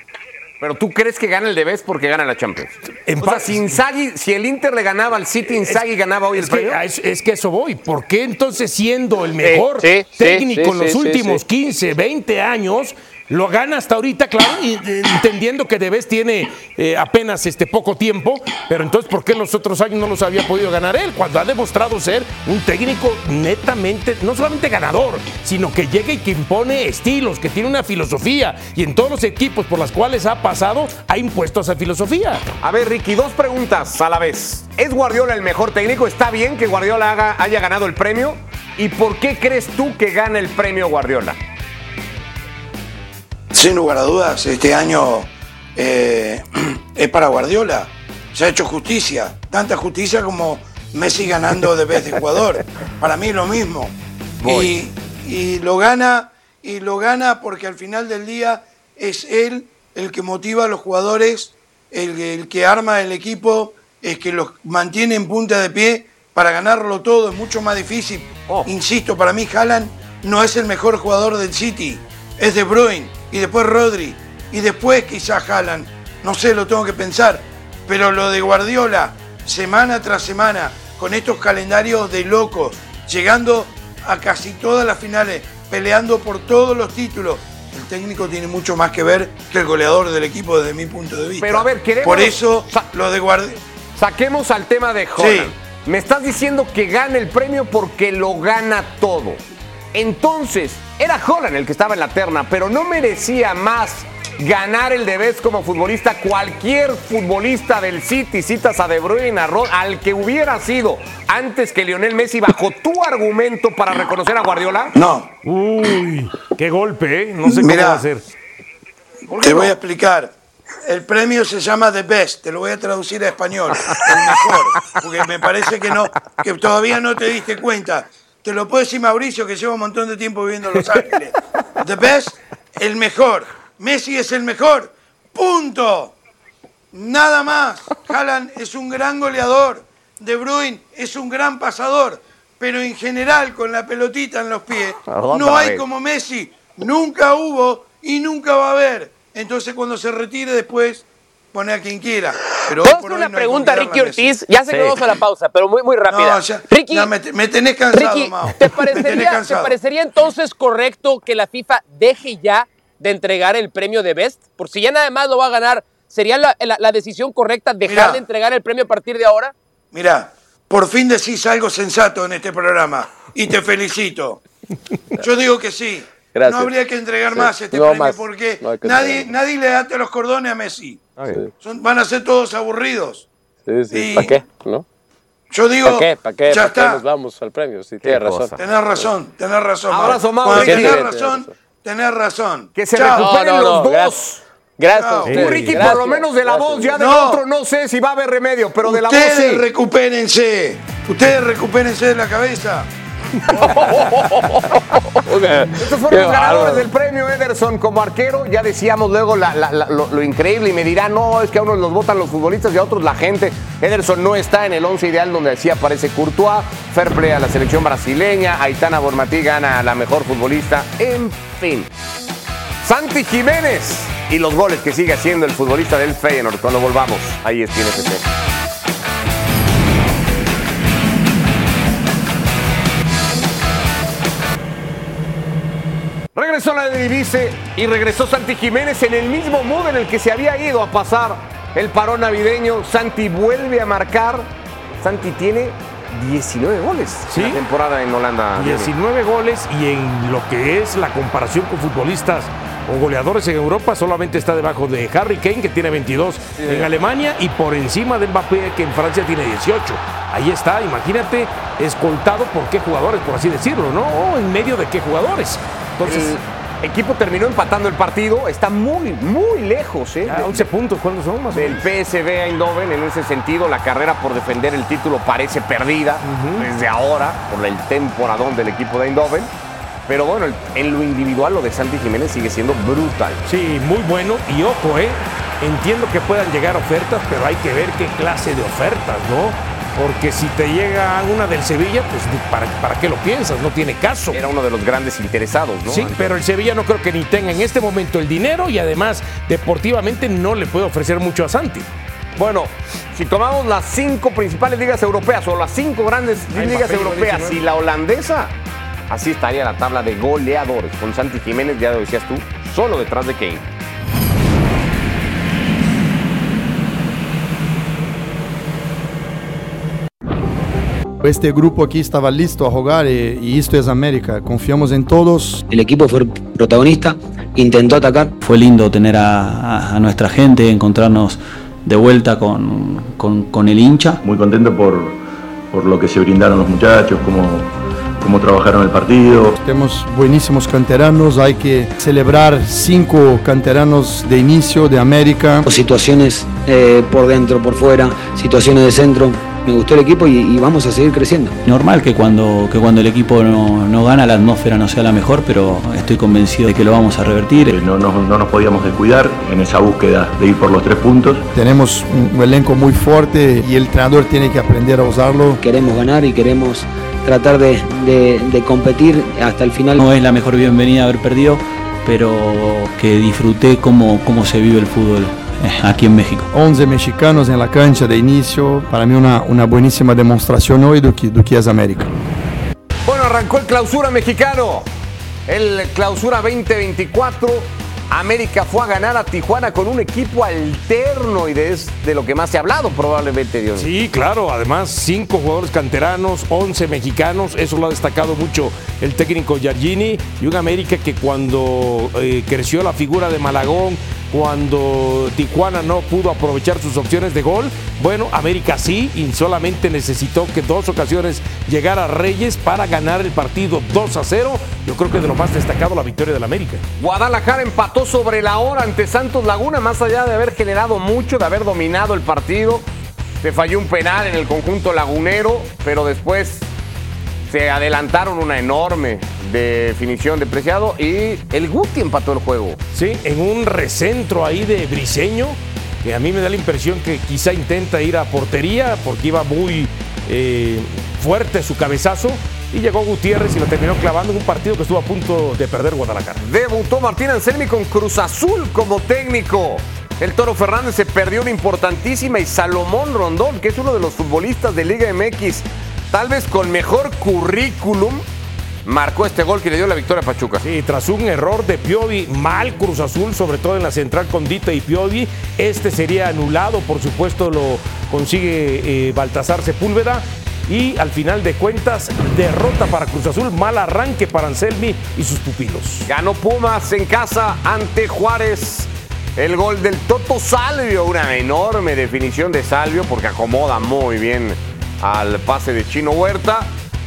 Pero tú crees que gana el de Best porque gana la Champions. En o sea, si, Inzaghi- si el Inter le ganaba al City, Inzaghi ganaba hoy el Es premio. es que eso voy. ¿Por qué entonces siendo el mejor sí, sí, técnico sí, en los últimos sí. 15, 20 años lo gana hasta ahorita, claro, entendiendo que Debes tiene eh, apenas este poco tiempo, pero entonces ¿por qué los otros años no los había podido ganar él? Cuando ha demostrado ser un técnico netamente, no solamente ganador, sino que llega y que impone estilos, que tiene una filosofía, y en todos los equipos por los cuales ha pasado, ha impuesto esa filosofía. A ver, Ricky, dos preguntas a la vez. ¿Es Guardiola el mejor técnico? ¿Está bien que Guardiola haya ganado el premio? ¿Y por qué crees tú que gana el premio Guardiola? Sin lugar a dudas, este año eh, (clears throat) es para Guardiola. Se ha hecho justicia, tanta justicia como Messi ganando de vez de jugador. Para mí lo mismo. Y, y lo gana, y lo gana porque al final del día es él el que motiva a los jugadores, el, el que arma el equipo, es que los mantiene en punta de pie para ganarlo todo. Es mucho más difícil. Oh. Insisto, para mí Haaland no es el mejor jugador del City, es De Bruyne y después Rodri y después quizás Haaland. No sé, lo tengo que pensar. Pero lo de Guardiola, semana tras semana, con estos calendarios de locos, llegando a casi todas las finales, peleando por todos los títulos. El técnico tiene mucho más que ver que el goleador del equipo desde mi punto de vista. Pero, a ver, queremos- Por eso, lo de Guardiola... Saquemos al tema de Holland. Me estás diciendo que gana el premio porque lo gana todo. Entonces, era Holland el que estaba en la terna, pero no merecía más ganar el de Best como futbolista cualquier futbolista del City, citas a De Bruyne, a Ro- al que hubiera sido antes que Lionel Messi, bajo tu argumento para reconocer a Guardiola. No, Uy, qué golpe, ¿eh? No sé Mira. va a ser. Te voy a explicar. El premio se llama The Best, te lo voy a traducir a español, el mejor, porque me parece que no, que todavía no te diste cuenta. Te lo puede decir Mauricio, que lleva un montón de tiempo viviendo en Los Ángeles. The Best, el mejor. Messi es el mejor. Punto. Nada más. Haaland es un gran goleador. De Bruyne es un gran pasador. Pero en general, con la pelotita en los pies, (laughs) no hay como Messi. Nunca hubo y nunca va a haber. Entonces, cuando se retire después, pone a quien quiera. Pero ¿Puedo hacer una no pregunta a Ricky. Ortiz? Ya sé que Sí. vamos a la pausa, pero muy, muy rápida. No, ya, Ricky, ya me, me tenés cansado, Ricky, Mao. ¿te Me tenés parecería, ¿te cansado. parecería entonces correcto que la FIFA deje ya de entregar el premio de Best? Por si ya nada más lo va a ganar, ¿sería la, la- la decisión correcta dejar Mirá. de entregar el premio a partir de ahora? Mirá, por fin decís algo sensato en este programa y te felicito. Yo digo que sí. Gracias. no habría que entregar Sí. más este No premio más. porque No nadie, nadie le ate los cordones a Messi. Sí. Son- van a ser todos aburridos. Sí, sí. ¿Para qué? ¿No? Yo digo, ¿Para qué? ¿Para qué? ya ¿Para qué está. nos vamos al premio? Sí, tienes razón. Tenés razón, tenés razón. Sí, tenés razón, tenés razón. Que se Chao. recuperen No, no, los no, dos. gracias. Gracias. ustedes, Ricky, gracias, por lo menos de la gracias. voz, ya del No. otro no sé si va a haber remedio, pero de la voz Ustedes sí. recupérense. Ustedes recupérense de la cabeza. (laughs) Estos fueron Qué los ganadores bárbaro. del premio Ederson como arquero. Ya decíamos luego la- la- la- lo, lo increíble y me dirán, no, es que a unos los votan los futbolistas y a otros la gente. Ederson no está en el 11 ideal donde así aparece Courtois. Fair play a la selección brasileña. Aitana Bormatí gana a la mejor futbolista. En fin. Santi Jiménez y los goles que sigue haciendo el futbolista del Feyenoord cuando volvamos. Ahí es FC. Regresó la Divise y regresó Santi Jiménez en el mismo mood en el que se había ido a pasar el parón navideño. Santi vuelve a marcar. Santi tiene 19 goles Sí. en la temporada en Holanda. 19 goles y en lo que es la comparación con futbolistas o goleadores en Europa solamente está debajo de Harry Kane que tiene 22 en Alemania y por encima de Mbappé que en Francia tiene 18. Ahí está, imagínate, escoltado por qué jugadores, por así decirlo, ¿no? O en medio de qué jugadores. Entonces, El equipo terminó empatando el partido. Está muy, muy lejos ¿eh? ya de- 11 puntos, ¿cuántos son más del? PSV Eindhoven. En ese sentido, la carrera por defender el título parece perdida desde ahora por el temporadón del equipo de Eindhoven. Pero bueno, en lo individual, lo de Santi Jiménez sigue siendo brutal. Sí, muy bueno. Y ojo, ¿eh? Entiendo que puedan llegar ofertas, pero hay que ver qué clase de ofertas, ¿no? Porque si te llega una del Sevilla, pues ¿para, para qué lo piensas? No tiene caso. Era uno de los grandes interesados, ¿no? Sí, pero el Sevilla no creo que ni tenga en este momento el dinero y además deportivamente no le puede ofrecer mucho a Santi. Bueno, si tomamos las cinco principales ligas europeas o las cinco grandes ligas europeas 19. y la holandesa, así estaría la tabla de goleadores. Con Santi Jiménez, ya lo decías tú, solo detrás de Kane. Este grupo aquí estaba listo a jugar y, y esto es América. Confiamos en todos. El equipo fue protagonista, intentó atacar. Fue lindo tener a, a- a nuestra gente, encontrarnos de vuelta con, con- con el hincha. muy contento por, por lo que se brindaron los muchachos, cómo, cómo trabajaron el partido. Tenemos buenísimos canteranos. Hay que celebrar cinco canteranos de inicio de América. Situaciones eh, por dentro, por fuera, situaciones de centro. Me gustó el equipo y, y vamos a seguir creciendo. Normal que cuando, que cuando el equipo no, no gana la atmósfera no sea la mejor, pero estoy convencido de que lo vamos a Eh, revertir. No, nos- no nos podíamos descuidar en esa búsqueda de ir por los tres puntos. Tenemos un elenco muy fuerte y el entrenador tiene que aprender a usarlo. Queremos ganar y queremos tratar de, de- de competir hasta el final. No es la mejor bienvenida haber perdido, pero que disfruté cómo, cómo se vive el fútbol eh, aquí en México. 11 mexicanos en la cancha de inicio. Para mí una, una buenísima demostración hoy de que, de que es América. Bueno, arrancó el clausura mexicano. El clausura 2024. América fue a ganar a Tijuana con un equipo alterno y de, es de lo que más se ha hablado probablemente, Dios. Sí, claro, además cinco jugadores canteranos, 11 mexicanos, eso lo ha destacado mucho el técnico Giardini y un América que cuando eh, creció la figura de Malagón, cuando Tijuana no pudo aprovechar sus opciones de gol, bueno, América sí y solamente necesitó que dos ocasiones llegara Reyes para ganar el partido 2 a 0. Yo creo que de lo más destacado la victoria del América. Guadalajara empató sobre la hora ante Santos Laguna, más allá de haber generado mucho, de haber dominado el partido. Se falló un penal en el conjunto lagunero, pero después se adelantaron una enorme definición de Preciado y el Guti empató el juego. Sí, en un recentro ahí de Briseño, que a mí me da la impresión que quizá intenta ir a portería porque iba muy eh, fuerte su cabezazo y llegó Gutiérrez y lo terminó clavando en un partido que estuvo a punto de perder Guadalajara. Debutó Martín Anselmi con Cruz Azul como técnico. El Toro Fernández se perdió una importantísima y Salomón Rondón, que es uno de los futbolistas de Liga MX, tal vez con mejor currículum, marcó este gol que le dio la victoria a Pachuca. Sí, tras un error de Piovi, mal Cruz Azul, sobre todo en la central con Dita y Piovi, este sería anulado, por supuesto lo consigue eh, Baltasar Sepúlveda y al final de cuentas derrota para Cruz Azul, mal arranque para Anselmi y sus pupilos. Ganó Pumas en casa ante Juárez. El gol del Toto Salvio, una enorme definición de Salvio porque acomoda muy bien al pase de Chino Huerta.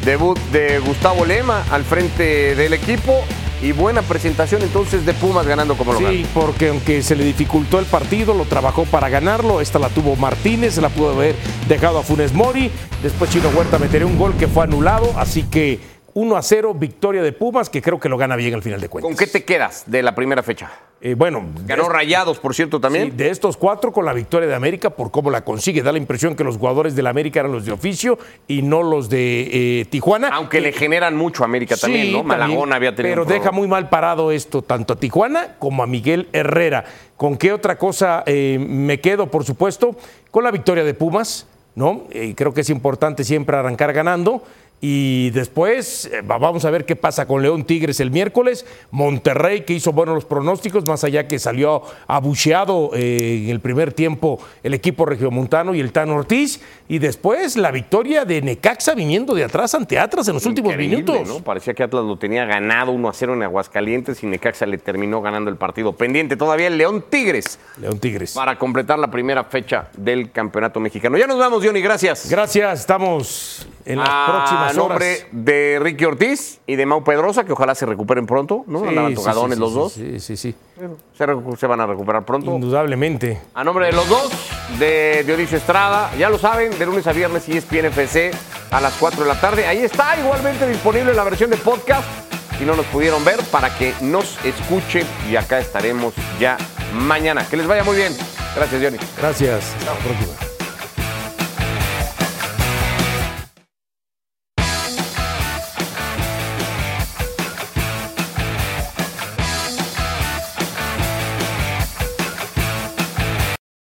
Debut de Gustavo Lema al frente del equipo y buena presentación entonces de Pumas ganando como local. Sí, porque aunque se le dificultó el partido, lo trabajó para ganarlo. Esta la tuvo Martínez, la pudo haber dejado a Funes Mori. Después Chino Huerta meteré un gol que fue anulado, así que 1 a 0, victoria de Pumas, que creo que lo gana bien al final de cuentas. ¿Con qué te quedas de la primera fecha? Eh, bueno, ganó Rayados, por cierto, también. Sí, de estos cuatro con la victoria de América, por cómo la consigue. Da la impresión que los jugadores del América eran los de oficio y no los de eh, Tijuana. Aunque le generan mucho a América también, ¿no? Malagón también, había tenido. Pero deja muy mal parado esto tanto a Tijuana como a Miguel Herrera. ¿Con qué otra cosa eh, me quedo, por supuesto? Con la victoria de Pumas, ¿no? Creo que es importante siempre arrancar ganando. Y después eh, va- vamos a ver qué pasa con León Tigres el miércoles. Monterrey, que hizo buenos los pronósticos, más allá que salió abucheado eh, en el primer tiempo el equipo regiomontano y el Tan Ortiz. Y después la victoria de Necaxa viniendo de atrás ante Atlas en los últimos minutos. ¿no? Parecía que Atlas lo tenía ganado 1 a 0 en Aguascalientes y Necaxa le terminó ganando el partido. Pendiente todavía el León Tigres León Tigres. para completar la primera fecha del campeonato mexicano. Ya nos vamos, Johnny, gracias. Gracias, estamos en las a próximas nombre horas. de Ricky Ortiz y de Mau Pedrosa, que ojalá se recuperen pronto, ¿no? Sí, Andaban sí, tocadones sí, los sí, dos. Sí, sí, sí. Se, se van a recuperar pronto. Indudablemente. A nombre de los dos, de Dionisio Estrada, ya lo saben, de lunes a viernes y ESPN FC a las 4 de la tarde. Ahí está igualmente disponible la versión de podcast, si no nos pudieron ver, para que nos escuchen y acá estaremos ya mañana. Que les vaya muy bien. Gracias, Johnny. Gracias. Hasta la próxima.